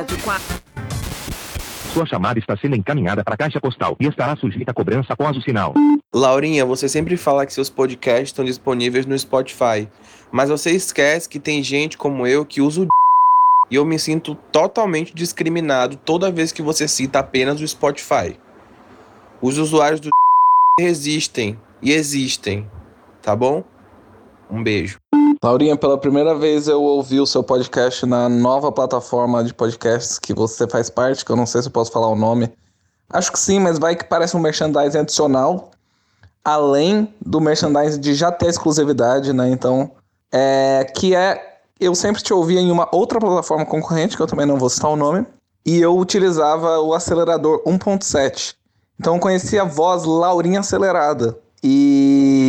Rádio 4. Sua chamada está sendo encaminhada para a caixa postal e estará sujeita a cobrança após o sinal. Laurinha, você sempre fala que seus podcasts estão disponíveis no Spotify, mas você esquece que tem gente como eu que usa o e eu me sinto totalmente discriminado toda vez que você cita apenas o Spotify. Os usuários do resistem e existem, tá bom? Um beijo. Laurinha, pela primeira vez eu ouvi o seu podcast na nova plataforma de podcasts que você faz parte, que eu não sei se eu posso falar o nome. Acho que sim, mas vai que parece um merchandising adicional, além do merchandising de já ter exclusividade, né? Então, é, que é. Eu sempre te ouvia em uma outra plataforma concorrente, que eu também não vou citar o nome, e eu utilizava o acelerador 1.7. Então eu conhecia a voz Laurinha Acelerada. E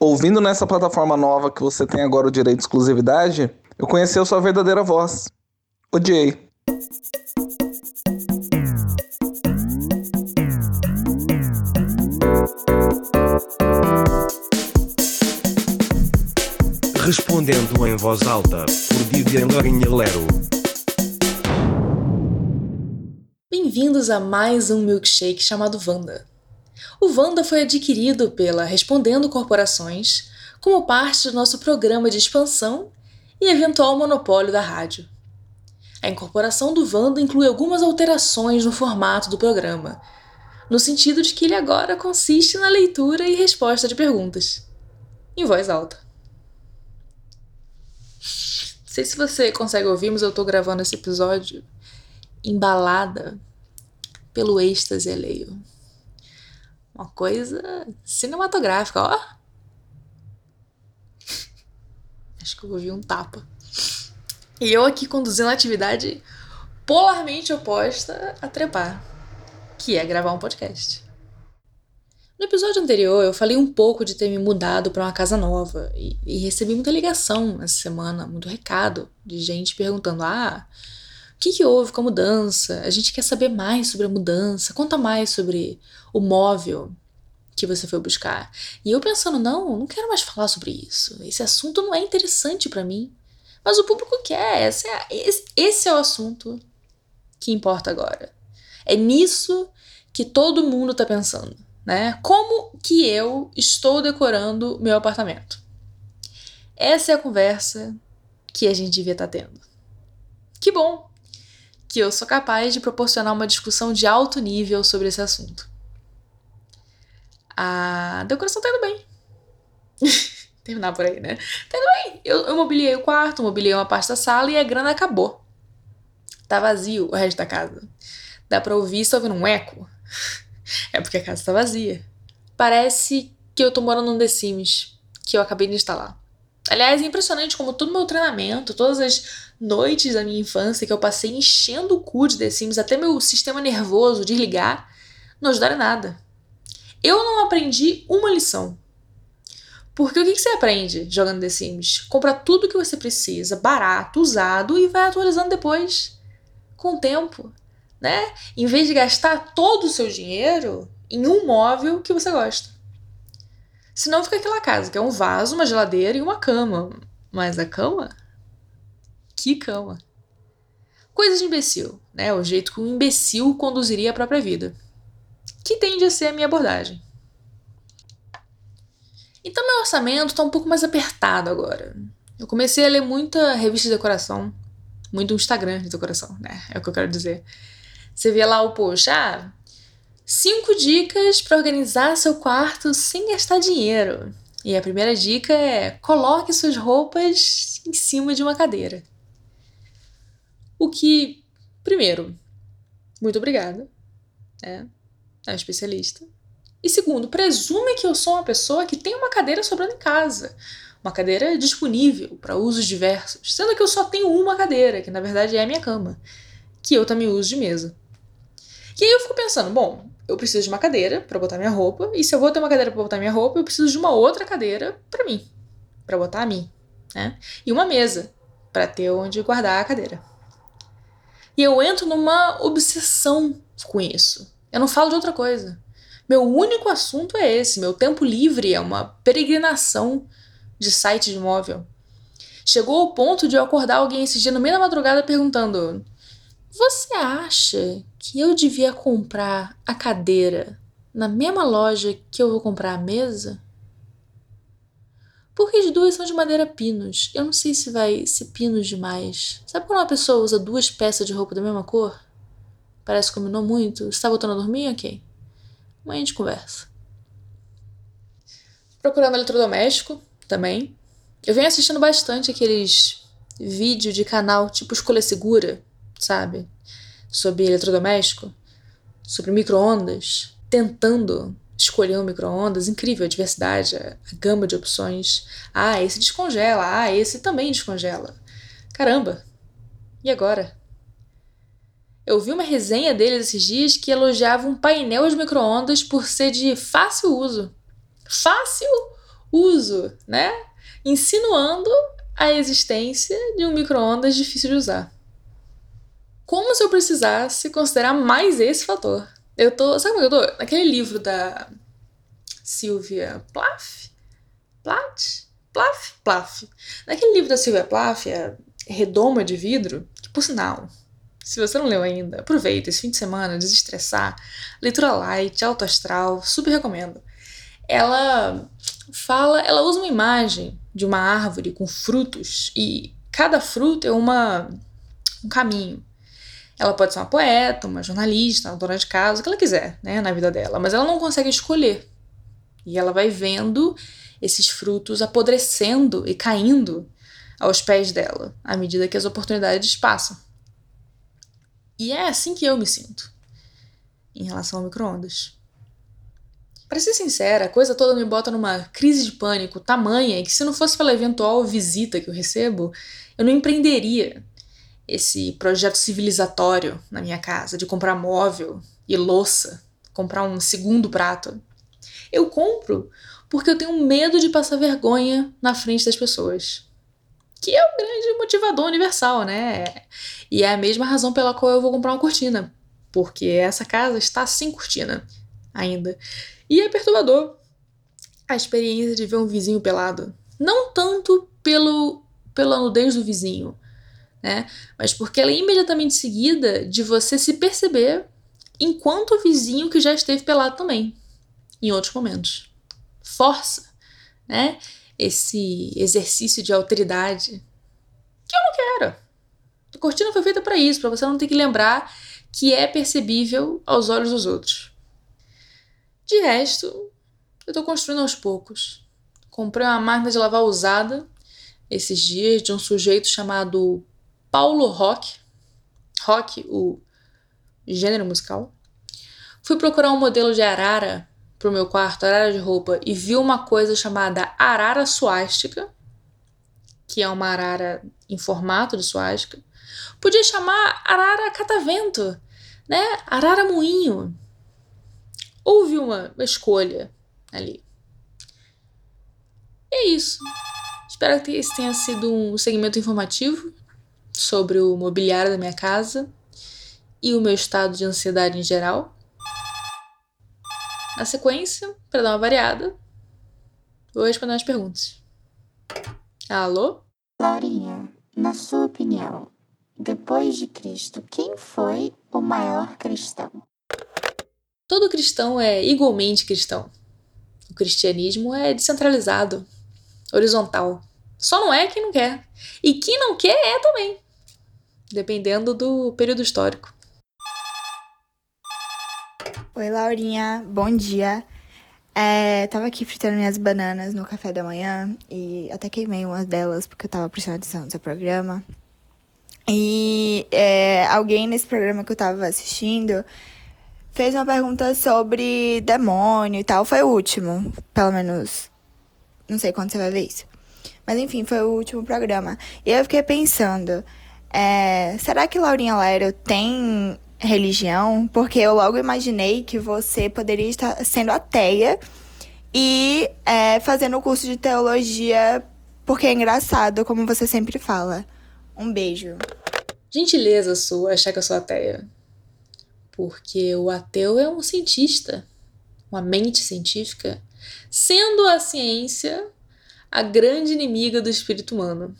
ouvindo nessa plataforma nova que você tem agora o direito de exclusividade, eu conheci a sua verdadeira voz. Odiei. Respondendo em voz alta, por Vivian Lourinha Lero. Bem-vindos a mais um milkshake chamado Vanda. O Vanda foi adquirido pela Respondendo Corporações como parte do nosso programa de expansão e eventual monopólio da rádio. A incorporação do Vanda inclui algumas alterações no formato do programa, no sentido de que ele agora consiste na leitura e resposta de perguntas, em voz alta. Não sei se você consegue ouvir, mas eu tô gravando esse episódio embalada pelo êxtase alheio. Uma coisa cinematográfica, ó. Acho que eu ouvi um tapa. E eu aqui conduzindo a atividade polarmente oposta a trepar, que é gravar um podcast. No episódio anterior, eu falei um pouco de ter me mudado para uma casa nova e, e, recebi muita ligação essa semana, muito recado de gente perguntando: ah, que, que houve com a mudança? A gente quer saber mais sobre a mudança. Conta mais sobre o móvel que você foi buscar. E eu pensando, não, não quero mais falar sobre isso. Esse assunto não é interessante para mim. Mas o público quer. Esse é, esse, é o assunto que importa agora. É nisso que todo mundo tá pensando, né? Como que eu estou decorando meu apartamento? Essa é a conversa que a gente devia estar tá tendo. Que bom que eu sou capaz de proporcionar uma discussão de alto nível sobre esse assunto. A decoração tá indo bem. Terminar por aí, né? Tá indo bem. Eu, eu mobiliei o quarto, mobiliei uma parte da sala e a grana acabou. Tá vazio o resto da casa. Dá pra ouvir só ouvindo um eco. É porque a casa tá vazia. Parece que eu tô morando num The Sims, que eu acabei de instalar. Aliás, é impressionante como todo meu treinamento, todas as noites da minha infância que eu passei enchendo o cu de The Sims até meu sistema nervoso desligar, não ajudaram nada. Eu não aprendi uma lição. Porque o que você aprende jogando The Sims? Compra tudo que você precisa, barato, usado, e vai atualizando depois, com o tempo, né? Em vez de gastar todo o seu dinheiro em um móvel que você gosta. Senão fica aquela casa, que é um vaso, uma geladeira e uma cama. Mas a cama que cama. Coisa de imbecil, né? O jeito que um imbecil conduziria a própria vida. Que tende a ser a minha abordagem. Então meu orçamento está um pouco mais apertado agora. Eu comecei a ler muita revista de decoração, muito Instagram de decoração, né? É o que eu quero dizer. Você vê lá o post, ah, cinco dicas para organizar seu quarto sem gastar dinheiro. E a primeira dica é coloque suas roupas em cima de uma cadeira. O que, primeiro, muito obrigada, né? É um especialista. E segundo, presume que eu sou uma pessoa que tem uma cadeira sobrando em casa. Uma cadeira disponível para usos diversos. Sendo que eu só tenho uma cadeira, que na verdade é a minha cama. Que eu também uso de mesa. E aí eu fico pensando, bom, eu preciso de uma cadeira para botar minha roupa. E se eu vou ter uma cadeira para botar minha roupa, eu preciso de uma outra cadeira para mim. para botar a mim. Né? E uma mesa para ter onde guardar a cadeira. E eu entro numa obsessão com isso. Eu não falo de outra coisa. Meu único assunto é esse. Meu tempo livre é uma peregrinação de site de móvel. Chegou ao ponto de eu acordar alguém esse dia no meio da madrugada perguntando: Você acha que eu devia comprar a cadeira na mesma loja que eu vou comprar a mesa? Porque as duas são de madeira pinos. Eu não sei se vai ser pinos demais. Sabe quando uma pessoa usa duas peças de roupa da mesma cor? Parece que combinou muito. Você tá voltando a dormir? Ok. Amanhã a gente conversa. Procurando eletrodoméstico também. Eu venho assistindo bastante aqueles vídeos de canal tipo Escolha Segura, sabe? Sobre eletrodoméstico, sobre micro-ondas, tentando escolher um micro-ondas. Incrível a diversidade, a, a gama de opções. Ah, esse descongela. Ah, esse também descongela. Caramba! E agora? Eu vi uma resenha deles esses dias que elogiava um painel de micro-ondas por ser de fácil uso. Fácil uso, né? Insinuando a existência de um micro-ondas difícil de usar. Como se eu precisasse considerar mais esse fator. Eu tô. Sabe como eu tô? Naquele livro da Sylvia Plath? Plath? Plath? Plath. Naquele livro da Sylvia Plath, a Redoma de Vidro, que por sinal, se você não leu ainda, aproveita esse fim de semana, desestressar. Leitura light, alto astral, super recomendo. Ela fala, ela usa uma imagem de uma árvore com frutos e cada fruto é uma um caminho. Ela pode ser uma poeta, uma jornalista, uma dona de casa, o que ela quiser, né, na vida dela, mas ela não consegue escolher. E ela vai vendo esses frutos apodrecendo e caindo aos pés dela, à medida que as oportunidades passam. E é assim que eu me sinto em relação ao micro-ondas. Para ser sincera, a coisa toda me bota numa crise de pânico tamanha que, se não fosse pela eventual visita que eu recebo, eu não empreenderia esse projeto civilizatório na minha casa de comprar móvel e louça, comprar um segundo prato. Eu compro porque eu tenho medo de passar vergonha na frente das pessoas. Que é o grande motivador universal, né? E é a mesma razão pela qual eu vou comprar uma cortina. Porque essa casa está sem cortina ainda. E é perturbador a experiência de ver um vizinho pelado. Não tanto pelo, pela nudez do vizinho, né? Mas porque ela é imediatamente seguida de você se perceber enquanto o vizinho que já esteve pelado também, em outros momentos. Força, né? Esse exercício de alteridade que eu não quero. A cortina foi feita para isso, para você não ter que lembrar que é percebível aos olhos dos outros. De resto, eu tô construindo aos poucos. Comprei uma máquina de lavar usada esses dias de um sujeito chamado Paulo Rock. Rock, o gênero musical. Fui procurar um modelo de arara pro meu quarto, arara de roupa, e vi uma coisa chamada arara suástica, que é uma arara em formato de suástica. Podia chamar arara catavento, né? Arara moinho houve uma, escolha ali. E é isso. Espero que esse tenha sido um segmento informativo sobre o mobiliário da minha casa e o meu estado de ansiedade em geral. Na sequência, para dar uma variada, vou responder as perguntas. Alô? Laurinha, na sua opinião, depois de Cristo, quem foi o maior cristão? Todo cristão é igualmente cristão. O cristianismo é descentralizado, horizontal. Só não é quem não quer. E quem não quer é também, dependendo do período histórico. Oi, Laurinha, bom dia. É, tava aqui fritando minhas bananas no café da manhã e até queimei umas delas porque eu tava prestando atenção no seu programa. E é, alguém nesse programa que eu tava assistindo fez uma pergunta sobre demônio e tal. Foi o último, pelo menos. Não sei quando você vai ver isso. Mas enfim, foi o último programa. E eu fiquei pensando: é, será que Laurinha Lério tem religião? Porque eu logo imaginei que você poderia estar sendo ateia e é, fazendo o curso de teologia, porque é engraçado, como você sempre fala. Um beijo. Gentileza sua achar que eu sou ateia porque o ateu é um cientista, uma mente científica, sendo a ciência a grande inimiga do espírito humano.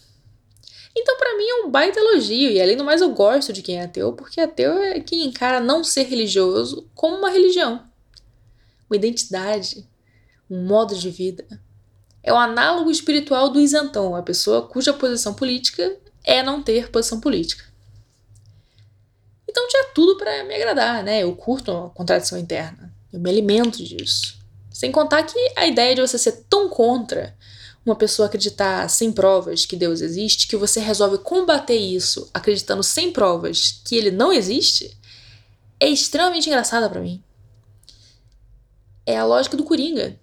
Então, para mim, é um baita elogio. E além do mais, eu gosto de quem é ateu, porque ateu é quem encara não ser religioso como uma religião, uma identidade, um modo de vida. É o análogo espiritual do isentão, a pessoa cuja posição política é não ter posição política. Então tinha tudo para me agradar, né? Eu curto a contradição interna. Eu me alimento disso. Sem contar que a ideia de você ser tão contra uma pessoa acreditar sem provas que Deus existe, que você resolve combater isso acreditando sem provas que ele não existe, é extremamente engraçada para mim. É a lógica do Coringa,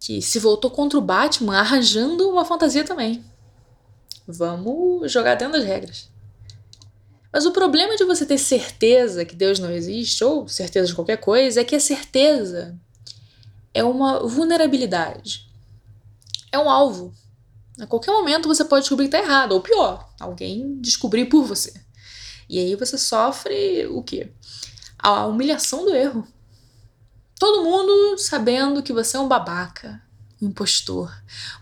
que se voltou contra o Batman arranjando uma fantasia também. Vamos jogar dentro das regras. Mas o problema de você ter certeza que Deus não existe, ou certeza de qualquer coisa, é que a certeza é uma vulnerabilidade. É um alvo. A qualquer momento você pode descobrir que está errado, ou pior, alguém descobrir por você. E aí você sofre o quê? A humilhação do erro. Todo mundo sabendo que você é um babaca, um impostor.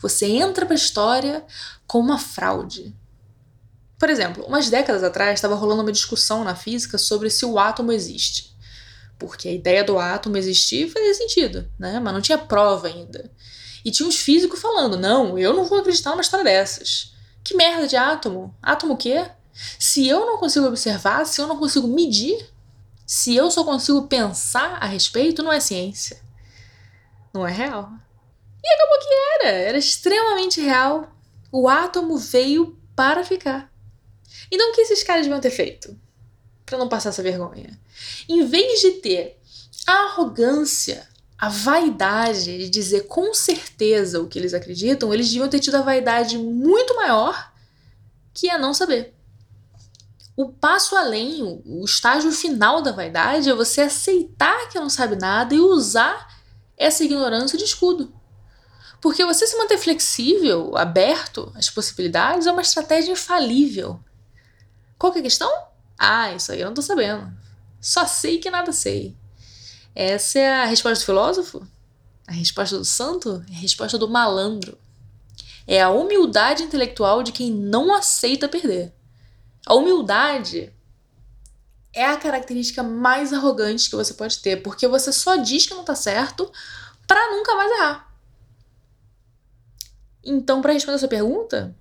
Você entra para a história com uma fraude. Por exemplo, umas décadas atrás estava rolando uma discussão na física sobre se o átomo existe. Porque a ideia do átomo existir fazia sentido, né? Mas não tinha prova ainda. E tinha uns físicos falando: não, eu não vou acreditar numa história dessas. Que merda de átomo? Átomo o quê? Se eu não consigo observar, se eu não consigo medir, se eu só consigo pensar a respeito, não é ciência. Não é real. E acabou que era. Era extremamente real. O átomo veio para ficar. Então o que esses caras deviam ter feito? Para não passar essa vergonha. Em vez de ter a arrogância, a vaidade de dizer com certeza o que eles acreditam, eles deviam ter tido a vaidade muito maior que é não saber. O passo além, o estágio final da vaidade é você aceitar que não sabe nada e usar essa ignorância de escudo. Porque você se manter flexível, aberto às possibilidades, é uma estratégia infalível. Qual que é a questão? Ah, isso aí eu não tô sabendo. Só sei que nada sei. Essa é a resposta do filósofo? A resposta do santo? É a resposta do malandro. É a humildade intelectual de quem não aceita perder. A humildade é a característica mais arrogante que você pode ter, porque você só diz que não tá certo para nunca mais errar. Então, para responder a sua pergunta,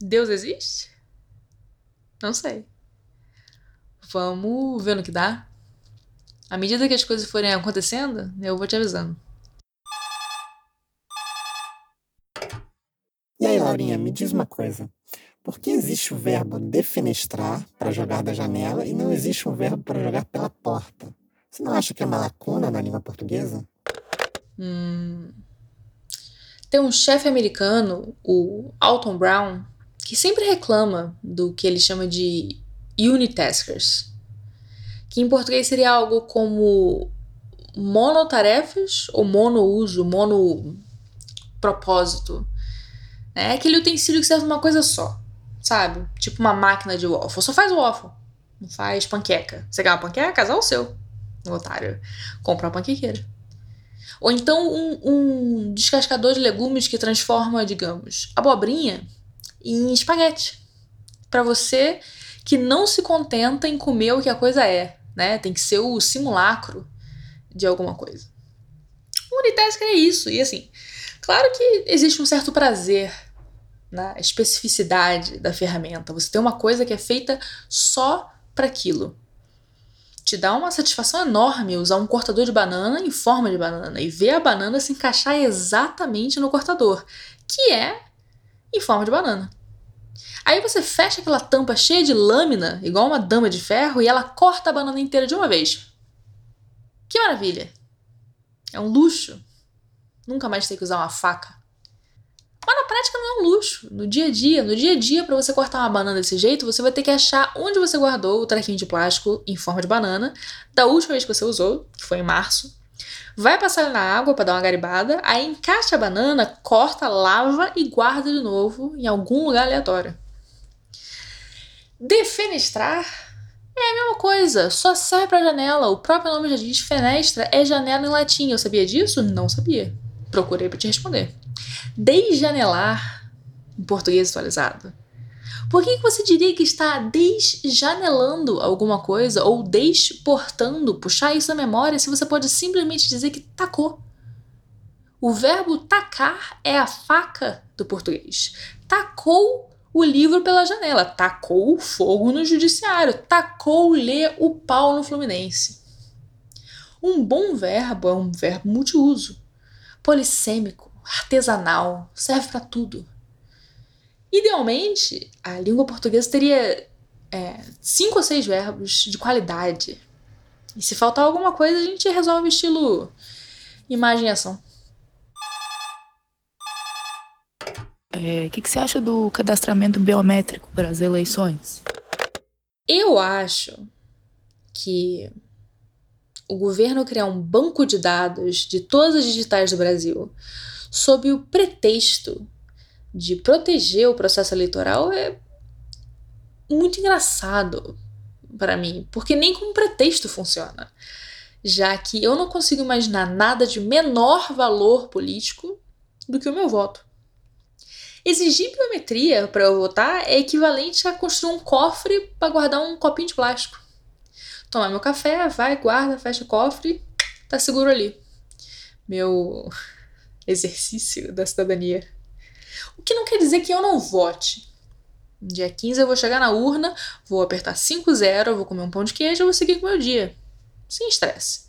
Deus existe? Não sei. Vamos ver no que dá. À medida que as coisas forem acontecendo, eu vou te avisando. E aí, Laurinha, me diz uma coisa. Por que existe o verbo defenestrar para jogar da janela e não existe um verbo para jogar pela porta? Você não acha que é uma lacuna na língua portuguesa? Hum. Tem um chefe americano, o Alton Brown, que sempre reclama do que ele chama de unitaskers, que em português seria algo como monotarefas ou monouso, monopropósito. É aquele utensílio que serve uma coisa só sabe? Tipo uma máquina de waffle. Só faz waffle. Não faz panqueca. Você quer uma panqueca? Casal seu. Otário. Compra uma panquequeira. Ou então um, um descascador de legumes que transforma, digamos, abobrinha em espaguete. Para você que não se contenta em comer o que a coisa é, né? Tem que ser o simulacro de alguma coisa. O Unitask é isso. E assim, claro que existe um certo prazer na especificidade da ferramenta. Você tem uma coisa que é feita só para aquilo. Te dá uma satisfação enorme usar um cortador de banana em forma de banana e ver a banana se encaixar exatamente no cortador, que é em forma de banana. Aí você fecha aquela tampa cheia de lâmina, igual uma dama de ferro, e ela corta a banana inteira de uma vez. Que maravilha! É um luxo. Nunca mais ter que usar uma faca. Mas na prática não é um luxo. No dia a dia, no dia a dia, para você cortar uma banana desse jeito, você vai ter que achar onde você guardou o trequinho de plástico em forma de banana da última vez que você usou, que foi em março. Vai passar na água para dar uma garibada, aí encaixa a banana, corta, lava e guarda de novo em algum lugar aleatório. Defenestrar é a mesma coisa, só serve para janela. O próprio nome já diz fenestra é janela em latim. Eu sabia disso? Não sabia. Procurei para te responder. Desjanelar, em português atualizado, Por que você diria que está desjanelando alguma coisa ou desportando, puxar isso da memória, se você pode simplesmente dizer que tacou? O verbo tacar é a faca do português. Tacou o livro pela janela, tacou o fogo no judiciário, tacou-lhe o pau no Fluminense. Um bom verbo é um verbo multiuso, polissêmico, artesanal, serve para tudo. Idealmente, a língua portuguesa teria é, cinco ou seis verbos de qualidade. E se faltar alguma coisa, a gente resolve estilo imagem e ação. O é, que, que você acha do cadastramento biométrico para as eleições? Eu acho que o governo criar um banco de dados de todas as digitais do Brasil sob o pretexto de proteger o processo eleitoral é muito engraçado para mim, porque nem como pretexto funciona, já que eu não consigo imaginar nada de menor valor político do que o meu voto. Exigir biometria para eu votar é equivalente a construir um cofre para guardar um copinho de plástico. Tomar meu café, vai, guarda, fecha o cofre, tá seguro ali. Meu exercício da cidadania. O que não quer dizer que eu não vote. Dia 15 eu vou chegar na urna, vou apertar 5-0, vou comer um pão de queijo e vou seguir com o meu dia. Sem estresse.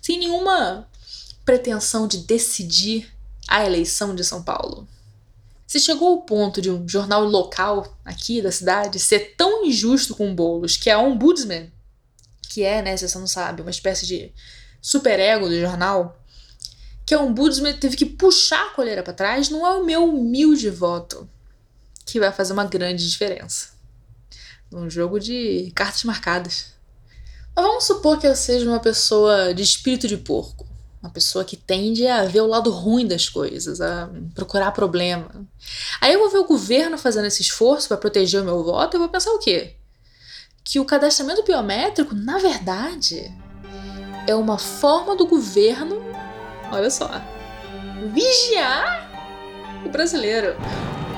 Sem nenhuma pretensão de decidir a eleição de São Paulo. Se chegou ao ponto de um jornal local aqui da cidade ser tão injusto com Boulos que a Ombudsman, que é, né, se você não sabe, uma espécie de superego do jornal, que a Ombudsman teve que puxar a coleira para trás, não é o meu humilde voto que vai fazer uma grande diferença. Num jogo de cartas marcadas. Mas vamos supor que eu seja uma pessoa de espírito de porco. Uma pessoa que tende a ver o lado ruim das coisas, a procurar problema. Aí eu vou ver o governo fazendo esse esforço para proteger o meu voto e eu vou pensar o quê? Que o cadastramento biométrico, na verdade, é uma forma do governo, olha só, vigiar o brasileiro.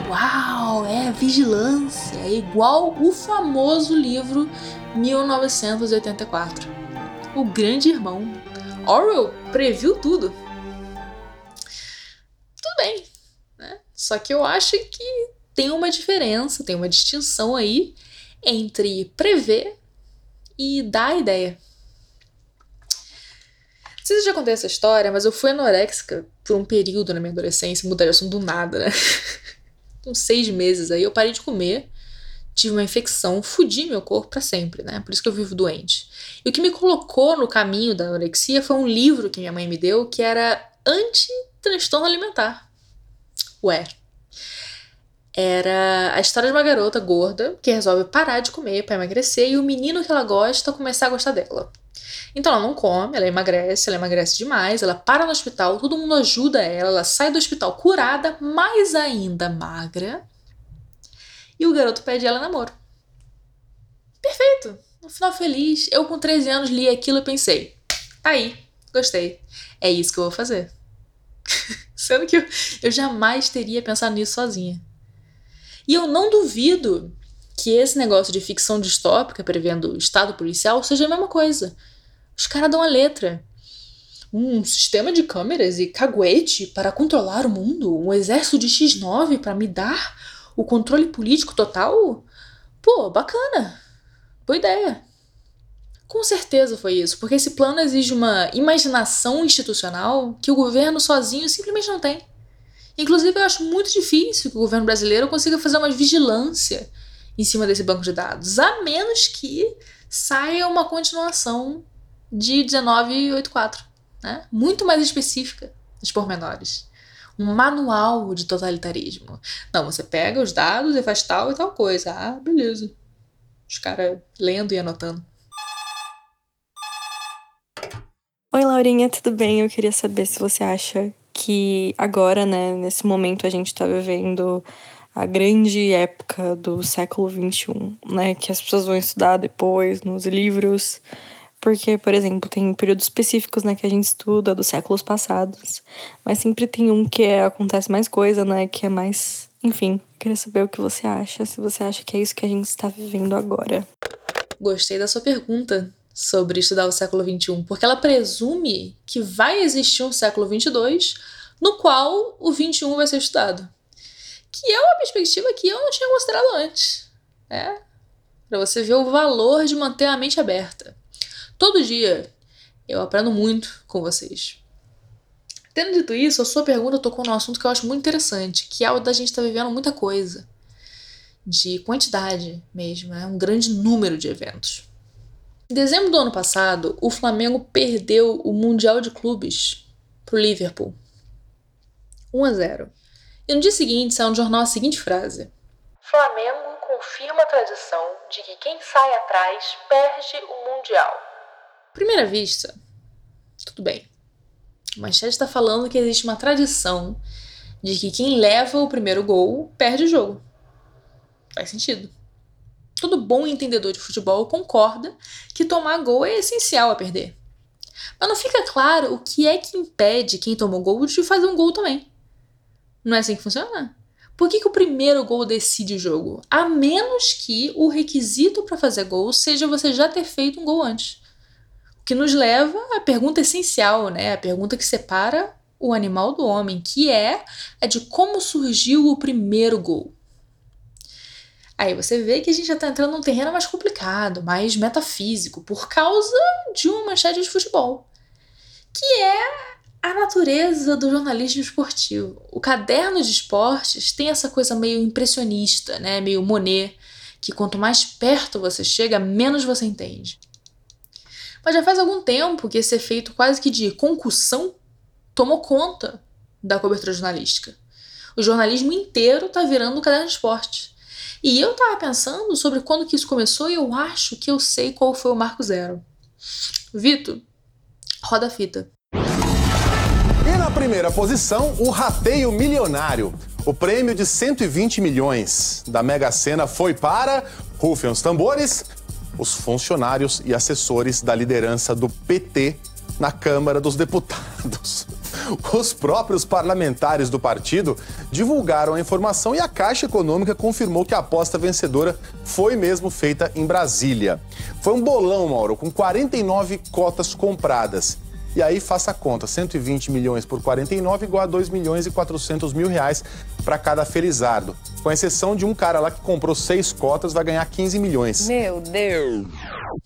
Uau, é vigilância, é igual o famoso livro 1984. O Grande Irmão Orwell previu tudo. Tudo bem, né? Só que eu acho que tem uma diferença, tem uma distinção aí entre prever e dar ideia. Não sei se já contei essa história, mas eu fui anoréxica por um período na minha adolescência, mudar de assunto do nada, né? Uns seis meses aí eu parei de comer tive uma infecção, fudi meu corpo para sempre, né? Por isso que eu vivo doente. E o que me colocou no caminho da anorexia foi um livro que minha mãe me deu que era anti-transtorno alimentar. Ué. Era a história de uma garota gorda que resolve parar de comer para emagrecer e o menino que ela gosta começar a gostar dela. Então ela não come, ela emagrece, ela emagrece demais, ela para no hospital, todo mundo ajuda ela, ela sai do hospital curada, mais ainda magra, e o garoto pede ela namoro. Perfeito! No final feliz, eu com 13 anos li aquilo e pensei: tá aí, gostei. É isso que eu vou fazer. Sendo que eu, eu jamais teria pensado nisso sozinha. E eu não duvido que esse negócio de ficção distópica prevendo o estado policial seja a mesma coisa. Os caras dão a letra. Um sistema de câmeras e caguete para controlar o mundo, um exército de X9 para me dar o controle político total, pô, bacana. Boa ideia. Com certeza foi isso, porque esse plano exige uma imaginação institucional que o governo sozinho simplesmente não tem. Inclusive, eu acho muito difícil que o governo brasileiro consiga fazer uma vigilância em cima desse banco de dados, a menos que saia uma continuação de 1984, né? muito mais específica dos pormenores um manual de totalitarismo. Não, você pega os dados e faz tal e tal coisa. Ah, beleza. Os caras lendo e anotando. Oi, Laurinha, tudo bem? Eu queria saber se você acha que agora, né, nesse momento, a gente tá vivendo a grande época do século XXI, né? Que as pessoas vão estudar depois nos livros porque, por exemplo, tem períodos específicos, né, que a gente estuda dos séculos passados, mas sempre tem um que é, acontece mais coisa, né, que é mais Enfim, queria saber o que você acha, se você acha que é isso que a gente está vivendo agora. Gostei da sua pergunta sobre estudar o século XXI, porque ela presume que vai existir um século XXII no qual o XXI vai ser estudado. Que é uma perspectiva que eu não tinha considerado antes. É, para você ver o valor de manter a mente aberta. Todo dia eu aprendo muito com vocês. Tendo dito isso, a sua pergunta tocou num assunto que eu acho muito interessante, que é o da gente estar tá vivendo muita coisa. De quantidade mesmo, é um grande número de eventos. Em dezembro do ano passado, o Flamengo perdeu o Mundial de Clubes pro Liverpool. 1 a 0. E no dia seguinte saiu no jornal a seguinte frase: Flamengo confirma a tradição de que quem sai atrás perde o Mundial. Primeira vista, tudo bem. O Manchete está falando que existe uma tradição de que quem leva o primeiro gol perde o jogo. Faz sentido. Todo bom entendedor de futebol concorda que tomar gol é essencial a perder. Mas não fica claro o que é que impede quem tomou gol de fazer um gol também. Não é assim que funciona? Por que, que o primeiro gol decide o jogo? A menos que o requisito para fazer gol seja você já ter feito um gol antes que nos leva à pergunta essencial, né? A pergunta que separa o animal do homem, que é a de como surgiu o primeiro gol. Aí você vê que a gente já está entrando num terreno mais complicado, mais metafísico, por causa de uma manchete de futebol, que é a natureza do jornalismo esportivo. O caderno de esportes tem essa coisa meio impressionista, né? meio Monet, que quanto mais perto você chega, menos você entende. Mas já faz algum tempo que esse efeito quase que de concussão tomou conta da cobertura jornalística. O jornalismo inteiro está virando um caderno de esporte. E eu estava pensando sobre quando que isso começou e eu acho que eu sei qual foi o marco zero. Vitor, roda a fita. E na primeira posição, o rateio milionário. O prêmio de 120 milhões da Mega Sena foi para, rufem os tambores, os funcionários e assessores da liderança do PT na Câmara dos Deputados. Os próprios parlamentares do partido divulgaram a informação e a Caixa Econômica confirmou que a aposta vencedora foi mesmo feita em Brasília. Foi um bolão, Mauro, com 49 cotas compradas. E aí faça a conta, 120 milhões por 49 igual a 2 milhões e 400 mil reais para cada felizardo. Com exceção de um cara lá que comprou seis cotas, vai ganhar 15 milhões. Meu Deus!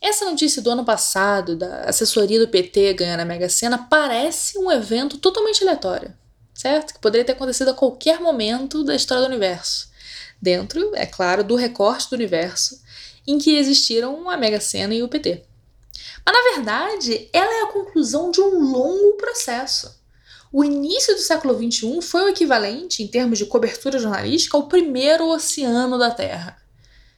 Essa notícia do ano passado, da assessoria do PT ganhando a Mega Sena, parece um evento totalmente aleatório, certo? Que poderia ter acontecido a qualquer momento da história do universo. Dentro, é claro, do recorte do universo em que existiram a Mega Sena e o PT. Mas, na verdade, ela é a conclusão de um longo processo. O início do século XXI foi o equivalente, em termos de cobertura jornalística, ao primeiro oceano da Terra.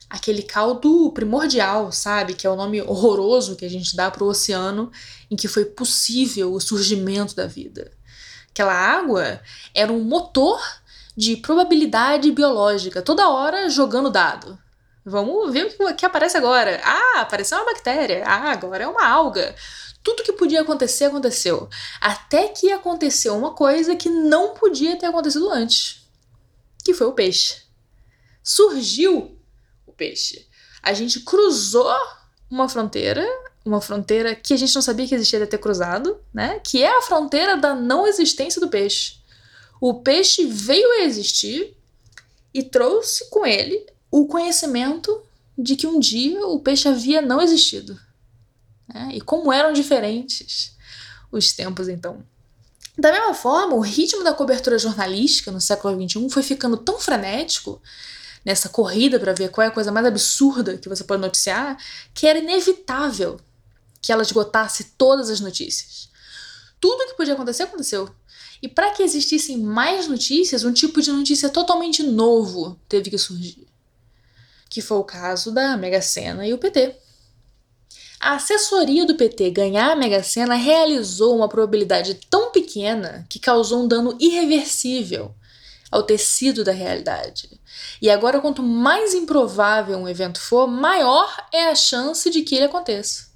Aquele caldo primordial, sabe? Que é o nome horroroso que a gente dá para o oceano em que foi possível o surgimento da vida. Aquela água era um motor de probabilidade biológica, toda hora jogando dado. Vamos ver o que aparece agora. Ah, apareceu uma bactéria. Ah, agora é uma alga. Tudo que podia acontecer aconteceu. Até que aconteceu uma coisa que não podia ter acontecido antes, que foi o peixe. Surgiu o peixe. A gente cruzou uma fronteira, uma fronteira que a gente não sabia que existia de ter cruzado, né? Que é a fronteira da não existência do peixe. O peixe veio a existir e trouxe com ele o conhecimento de que um dia o peixe havia não existido. Né? E como eram diferentes os tempos então. Da mesma forma, o ritmo da cobertura jornalística no século XXI foi ficando tão frenético nessa corrida para ver qual é a coisa mais absurda que você pode noticiar, que era inevitável que ela esgotasse todas as notícias. Tudo que podia acontecer aconteceu. E para que existissem mais notícias, um tipo de notícia totalmente novo teve que surgir que foi o caso da Mega Sena e o PT. A assessoria do PT ganhar a Mega Sena realizou uma probabilidade tão pequena que causou um dano irreversível ao tecido da realidade. E agora, quanto mais improvável um evento for, maior é a chance de que ele aconteça.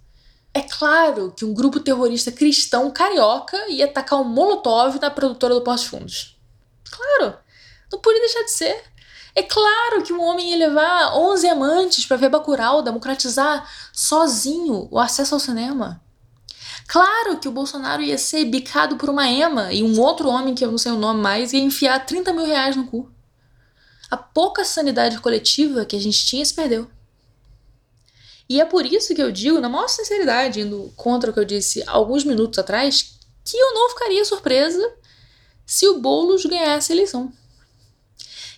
É claro que um grupo terrorista cristão carioca ia atacar um molotov na produtora do Pós Fundos. Claro, não podia deixar de ser. É claro que um homem ia levar 11 amantes para ver Bacurau, democratizar sozinho o acesso ao cinema. Claro que o Bolsonaro ia ser bicado por uma ema e um outro homem, que eu não sei o nome mais, ia enfiar 30 mil reais no cu. A pouca sanidade coletiva que a gente tinha se perdeu. E é por isso que eu digo, na maior sinceridade, indo contra o que eu disse alguns minutos atrás, que eu não ficaria surpresa se o Boulos ganhasse a eleição.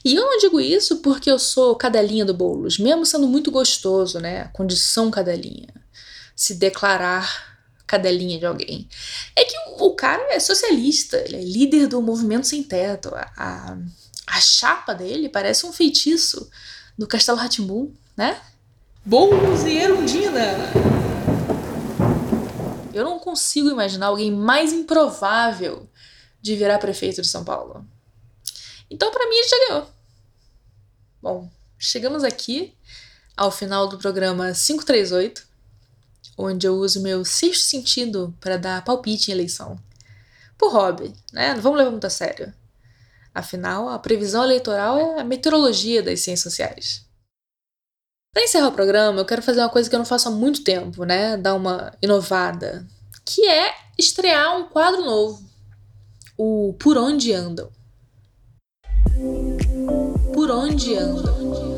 E eu não digo isso porque eu sou cadelinha do Boulos, mesmo sendo muito gostoso, né? A condição cadelinha. Se declarar cadelinha de alguém. É que o cara é socialista, ele é líder do movimento sem teto. A, a, a chapa dele parece um feitiço do Castelo Ratimbu, né? Boulos e Erundina! Eu não consigo imaginar alguém mais improvável de virar prefeito de São Paulo. Então, para mim, já ganhou. Bom, chegamos aqui ao final do programa 538, onde eu uso meu sexto sentido para dar palpite em eleição. Por hobby, né? Não vamos levar muito a sério. Afinal, a previsão eleitoral é a meteorologia das ciências sociais. Para encerrar o programa, eu quero fazer uma coisa que eu não faço há muito tempo, né? Dar uma inovada, que é estrear um quadro novo, o Por Onde Andam. Por Onde Andam.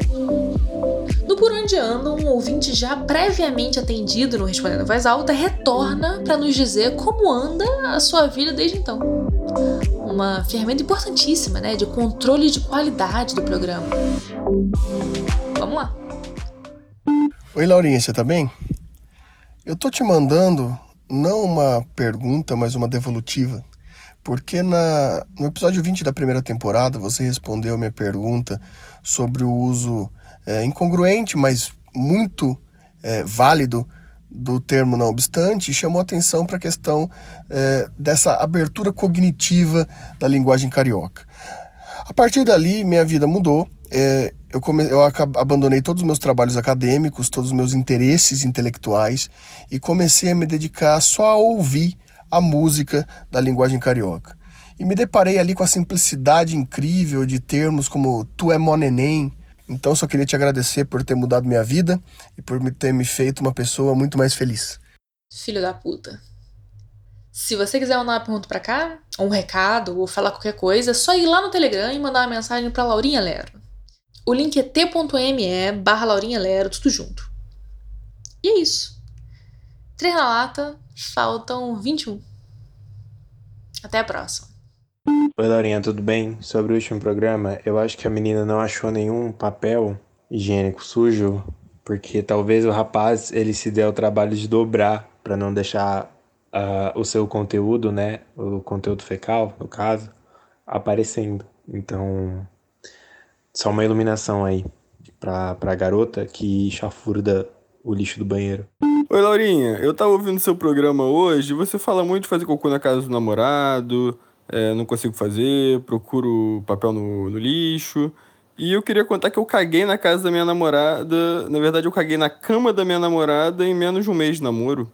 No Por Onde Andam, um ouvinte já previamente atendido no Respondendo Voz Alta retorna para nos dizer como anda a sua vida desde então. Uma ferramenta importantíssima, né, de controle de qualidade do programa. Vamos lá. Oi, Laurinha, você tá bem? Eu tô te mandando não uma pergunta, mas uma devolutiva. Porque na, no episódio 20 da primeira temporada você respondeu minha pergunta sobre o uso é, incongruente, mas muito é, válido do termo não obstante chamou atenção para a questão é, dessa abertura cognitiva da linguagem carioca. A partir dali, minha vida mudou. É, eu, come, eu abandonei todos os meus trabalhos acadêmicos, todos os meus interesses intelectuais e comecei a me dedicar só a ouvir a música da linguagem carioca. E me deparei ali com a simplicidade incrível de termos como tu é moneném. Então só queria te agradecer por ter mudado minha vida e por ter me feito uma pessoa muito mais feliz. Filho da puta. Se você quiser mandar uma pergunta para cá, ou um recado, ou falar qualquer coisa, é só ir lá no Telegram e mandar uma mensagem para Laurinha Lero. O link é t.me barra Laurinha Lero, tudo junto. E é isso. Três na lata, faltam 21. Até a próxima. Oi, Laurinha, tudo bem? Sobre o último programa, eu acho que a menina não achou nenhum papel higiênico sujo, porque talvez o rapaz ele se dê ao trabalho de dobrar para não deixar uh, o seu conteúdo, né, o conteúdo fecal, no caso, aparecendo. Então, só uma iluminação aí pra, pra garota que chafurda o lixo do banheiro. Oi, Laurinha. Eu tava ouvindo seu programa hoje. Você fala muito de fazer cocô na casa do namorado. É, não consigo fazer, procuro papel no, no lixo. E eu queria contar que eu caguei na casa da minha namorada. Na verdade, eu caguei na cama da minha namorada em menos de um mês de namoro.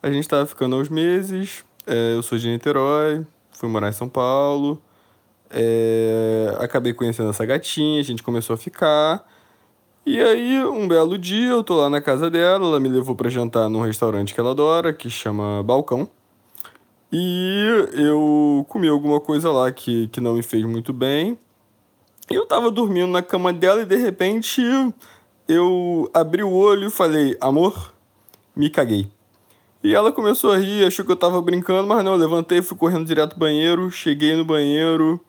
A gente tava ficando aos meses. É, eu sou de Niterói, fui morar em São Paulo. É, acabei conhecendo essa gatinha, a gente começou a ficar. E aí, um belo dia, eu tô lá na casa dela, ela me levou para jantar num restaurante que ela adora, que chama Balcão. E eu comi alguma coisa lá que, que não me fez muito bem. Eu tava dormindo na cama dela e de repente eu abri o olho e falei: Amor, me caguei. E ela começou a rir, achou que eu tava brincando, mas não, eu levantei, fui correndo direto pro banheiro, cheguei no banheiro,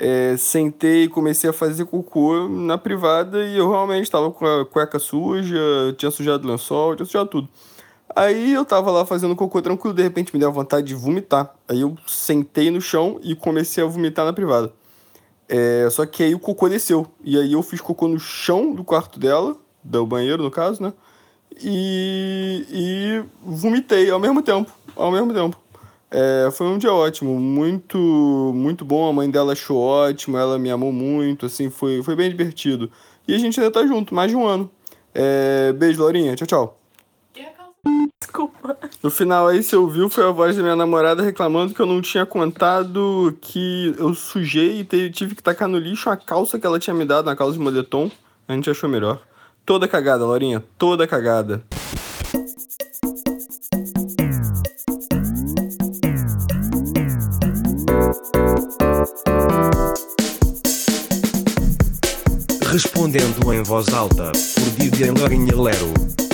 é, sentei e comecei a fazer cocô na privada e eu realmente estava com a cueca suja, tinha sujado o lençol, tinha sujado tudo. Aí eu tava lá fazendo cocô tranquilo, de repente me deu vontade de vomitar. Aí eu sentei no chão e comecei a vomitar na privada. É, só que aí o cocô desceu. E aí eu fiz cocô no chão do quarto dela, do banheiro no caso, né? E, e vomitei ao mesmo tempo. Ao mesmo tempo. É, foi um dia ótimo, muito, muito bom. A mãe dela achou ótimo, ela me amou muito, assim, foi, foi bem divertido. E a gente ainda tá junto, mais de um ano. É, beijo, Laurinha. Tchau, tchau. Desculpa. No final aí, você ouviu, foi a voz da minha namorada reclamando que eu não tinha contado que eu sujei e tive que tacar no lixo a calça que ela tinha me dado, na calça de moletom. A gente achou melhor. Toda cagada, Laurinha, toda cagada. Respondendo em voz alta, por Vivian Lourinha Lero.